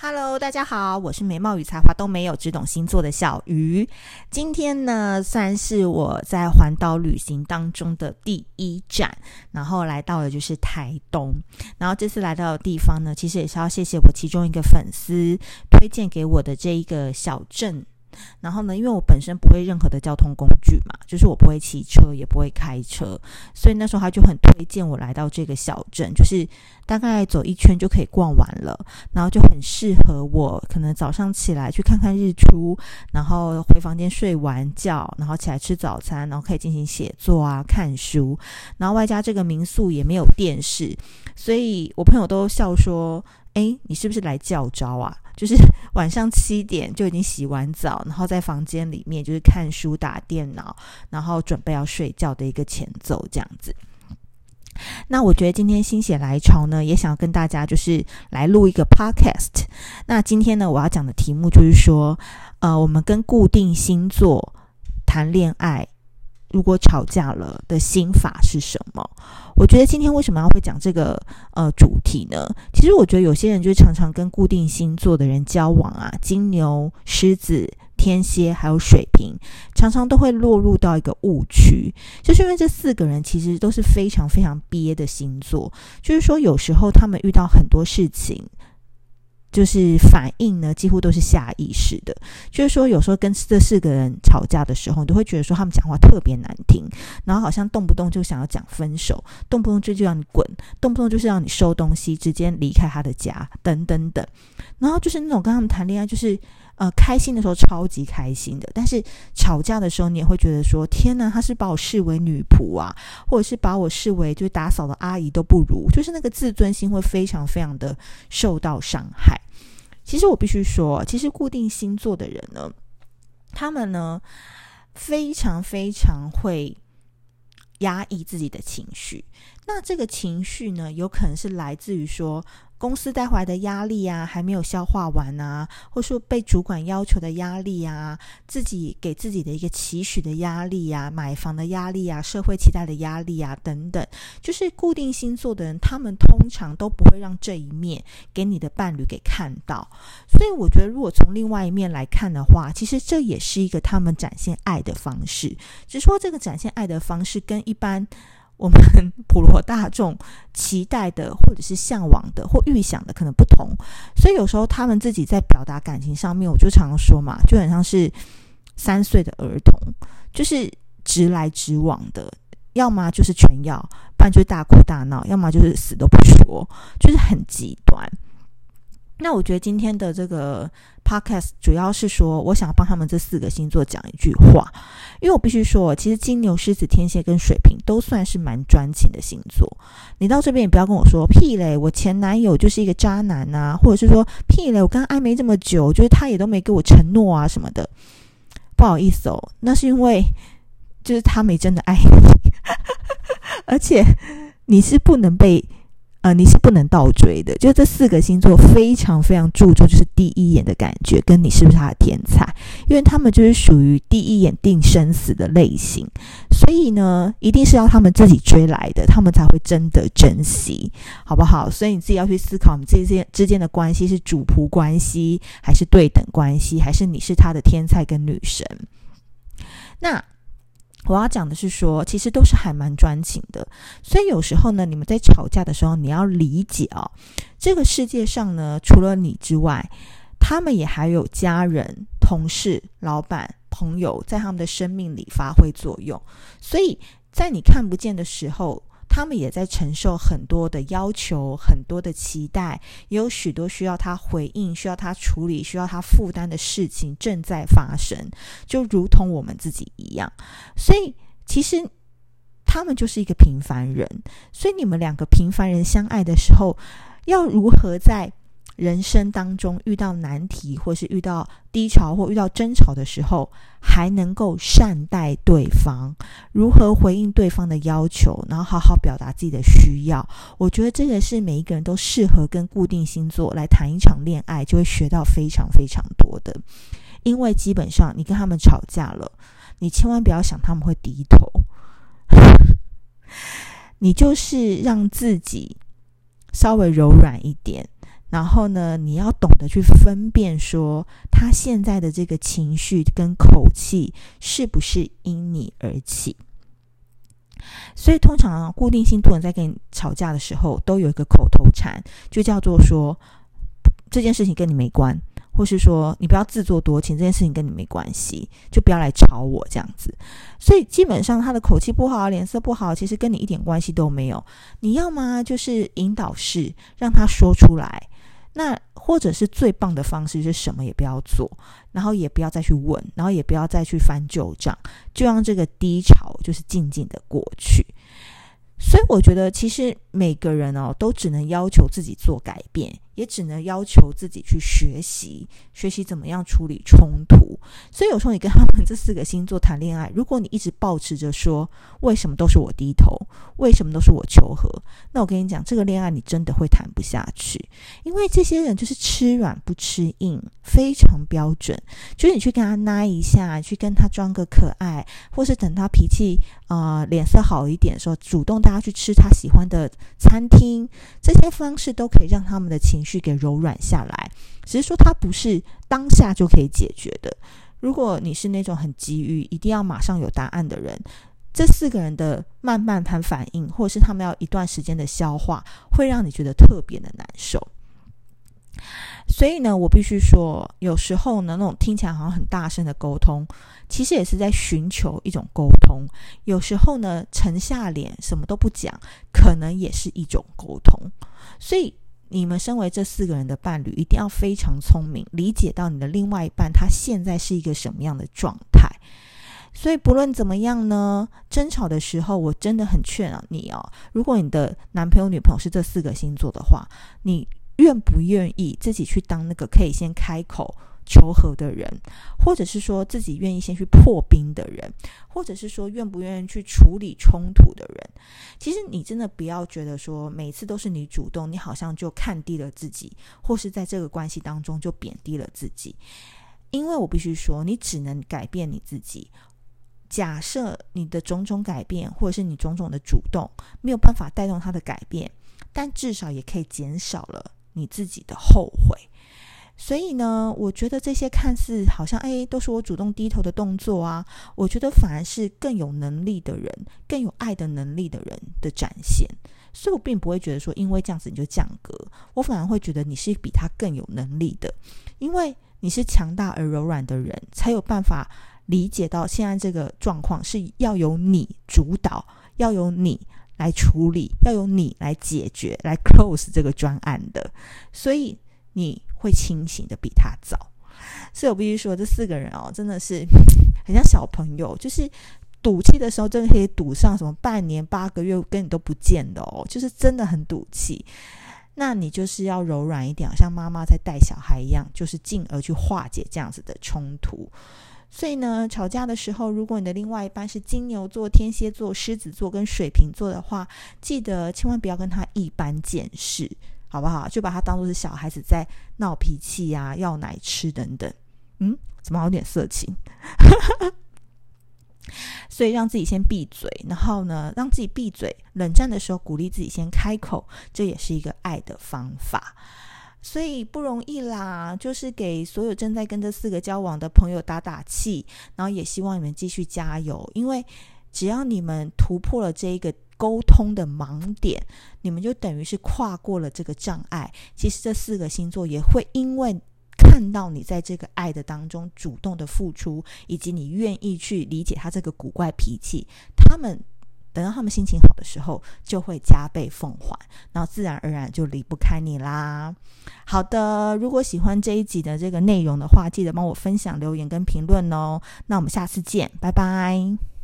Hello，大家好，我是美貌与才华都没有，只懂星座的小鱼。今天呢，算是我在环岛旅行当中的第一站，然后来到的就是台东。然后这次来到的地方呢，其实也是要谢谢我其中一个粉丝推荐给我的这一个小镇。然后呢，因为我本身不会任何的交通工具嘛，就是我不会骑车，也不会开车，所以那时候他就很推荐我来到这个小镇，就是大概走一圈就可以逛完了，然后就很适合我，可能早上起来去看看日出，然后回房间睡完觉，然后起来吃早餐，然后可以进行写作啊、看书，然后外加这个民宿也没有电视，所以我朋友都笑说。哎，你是不是来教招啊？就是 晚上七点就已经洗完澡，然后在房间里面就是看书、打电脑，然后准备要睡觉的一个前奏这样子。那我觉得今天心血来潮呢，也想要跟大家就是来录一个 podcast。那今天呢，我要讲的题目就是说，呃，我们跟固定星座谈恋爱。如果吵架了的心法是什么？我觉得今天为什么要会讲这个呃主题呢？其实我觉得有些人就常常跟固定星座的人交往啊，金牛、狮子、天蝎还有水瓶，常常都会落入到一个误区，就是因为这四个人其实都是非常非常憋的星座，就是说有时候他们遇到很多事情。就是反应呢，几乎都是下意识的。就是说，有时候跟这四个人吵架的时候，你都会觉得说他们讲话特别难听，然后好像动不动就想要讲分手，动不动就就让你滚，动不动就是让你收东西，直接离开他的家，等等等。然后就是那种跟他们谈恋爱，就是。呃，开心的时候超级开心的，但是吵架的时候，你也会觉得说：天哪，他是把我视为女仆啊，或者是把我视为就是打扫的阿姨都不如，就是那个自尊心会非常非常的受到伤害。其实我必须说，其实固定星座的人呢，他们呢非常非常会压抑自己的情绪，那这个情绪呢，有可能是来自于说。公司带回来的压力啊，还没有消化完啊，或说被主管要求的压力啊，自己给自己的一个期许的压力啊，买房的压力啊，社会期待的压力啊，等等，就是固定星座的人，他们通常都不会让这一面给你的伴侣给看到。所以，我觉得如果从另外一面来看的话，其实这也是一个他们展现爱的方式，只是说这个展现爱的方式跟一般。我们普罗大众期待的，或者是向往的，或预想的可能不同，所以有时候他们自己在表达感情上面，我就常常说嘛，就很像是三岁的儿童，就是直来直往的，要么就是全要，不然就是大哭大闹，要么就是死都不说，就是很极端。那我觉得今天的这个 podcast 主要是说，我想要帮他们这四个星座讲一句话，因为我必须说，其实金牛、狮子、天蝎跟水瓶都算是蛮专情的星座。你到这边也不要跟我说屁嘞，我前男友就是一个渣男呐，或者是说屁嘞，我跟他暧昧这么久，就是他也都没给我承诺啊什么的。不好意思哦，那是因为就是他没真的爱你，而且你是不能被。呃，你是不能倒追的。就这四个星座非常非常注重，就是第一眼的感觉，跟你是不是他的天才，因为他们就是属于第一眼定生死的类型。所以呢，一定是要他们自己追来的，他们才会真的珍惜，好不好？所以你自己要去思考，你们之间之间的关系是主仆关系，还是对等关系，还是你是他的天才跟女神？那。我要讲的是说，其实都是还蛮专情的，所以有时候呢，你们在吵架的时候，你要理解哦，这个世界上呢，除了你之外，他们也还有家人、同事、老板、朋友在他们的生命里发挥作用，所以在你看不见的时候。他们也在承受很多的要求，很多的期待，也有许多需要他回应、需要他处理、需要他负担的事情正在发生，就如同我们自己一样。所以，其实他们就是一个平凡人。所以，你们两个平凡人相爱的时候，要如何在人生当中遇到难题，或是遇到低潮，或遇到争吵的时候，还能够善待对方，如何回应对方的要求，然后好好表达自己的需要。我觉得这个是每一个人都适合跟固定星座来谈一场恋爱，就会学到非常非常多的。因为基本上你跟他们吵架了，你千万不要想他们会低头，你就是让自己稍微柔软一点。然后呢，你要懂得去分辨，说他现在的这个情绪跟口气是不是因你而起。所以，通常固定星座人在跟你吵架的时候，都有一个口头禅，就叫做说这件事情跟你没关，或是说你不要自作多情，这件事情跟你没关系，就不要来吵我这样子。所以，基本上他的口气不好，脸色不好，其实跟你一点关系都没有。你要么就是引导式，让他说出来。那或者是最棒的方式，就是什么也不要做，然后也不要再去问，然后也不要再去翻旧账，就让这个低潮就是静静的过去。所以我觉得，其实每个人哦，都只能要求自己做改变，也只能要求自己去学习，学习怎么样处理冲突。所以有时候你跟他们这四个星座谈恋爱，如果你一直抱持着说为什么都是我低头，为什么都是我求和，那我跟你讲，这个恋爱你真的会谈不下去，因为这些人就是吃软不吃硬，非常标准。就是你去跟他拉一下，去跟他装个可爱，或是等他脾气啊、脸色好一点的时候，主动带他去吃他喜欢的餐厅，这些方式都可以让他们的情绪去给柔软下来。只是说，他不是当下就可以解决的。如果你是那种很急于一定要马上有答案的人，这四个人的慢慢谈反应，或者是他们要一段时间的消化，会让你觉得特别的难受。所以呢，我必须说，有时候呢，那种听起来好像很大声的沟通，其实也是在寻求一种沟通。有时候呢，沉下脸什么都不讲，可能也是一种沟通。所以，你们身为这四个人的伴侣，一定要非常聪明，理解到你的另外一半他现在是一个什么样的状态。所以，不论怎么样呢，争吵的时候，我真的很劝啊你哦，如果你的男朋友、女朋友是这四个星座的话，你愿不愿意自己去当那个可以先开口求和的人，或者是说自己愿意先去破冰的人，或者是说愿不愿意去处理冲突的人？其实你真的不要觉得说每次都是你主动，你好像就看低了自己，或是在这个关系当中就贬低了自己。因为我必须说，你只能改变你自己。假设你的种种改变，或者是你种种的主动，没有办法带动他的改变，但至少也可以减少了你自己的后悔。所以呢，我觉得这些看似好像哎，都是我主动低头的动作啊，我觉得反而是更有能力的人，更有爱的能力的人的展现。所以我并不会觉得说，因为这样子你就降格，我反而会觉得你是比他更有能力的，因为你是强大而柔软的人，才有办法理解到现在这个状况是要由你主导，要由你来处理，要由你来解决，来 close 这个专案的。所以你。会清醒的比他早，所以我必须说，这四个人哦，真的是 很像小朋友，就是赌气的时候，真的可以赌上什么半年、八个月跟你都不见的哦，就是真的很赌气。那你就是要柔软一点，像妈妈在带小孩一样，就是进而去化解这样子的冲突。所以呢，吵架的时候，如果你的另外一半是金牛座、天蝎座、狮子座跟水瓶座的话，记得千万不要跟他一般见识。好不好？就把他当做是小孩子在闹脾气呀、要奶吃等等。嗯，怎么有点色情？所以让自己先闭嘴，然后呢，让自己闭嘴。冷战的时候，鼓励自己先开口，这也是一个爱的方法。所以不容易啦，就是给所有正在跟这四个交往的朋友打打气，然后也希望你们继续加油，因为只要你们突破了这一个。沟通的盲点，你们就等于是跨过了这个障碍。其实这四个星座也会因为看到你在这个爱的当中主动的付出，以及你愿意去理解他这个古怪脾气，他们等到他们心情好的时候，就会加倍奉还，然后自然而然就离不开你啦。好的，如果喜欢这一集的这个内容的话，记得帮我分享、留言跟评论哦。那我们下次见，拜拜。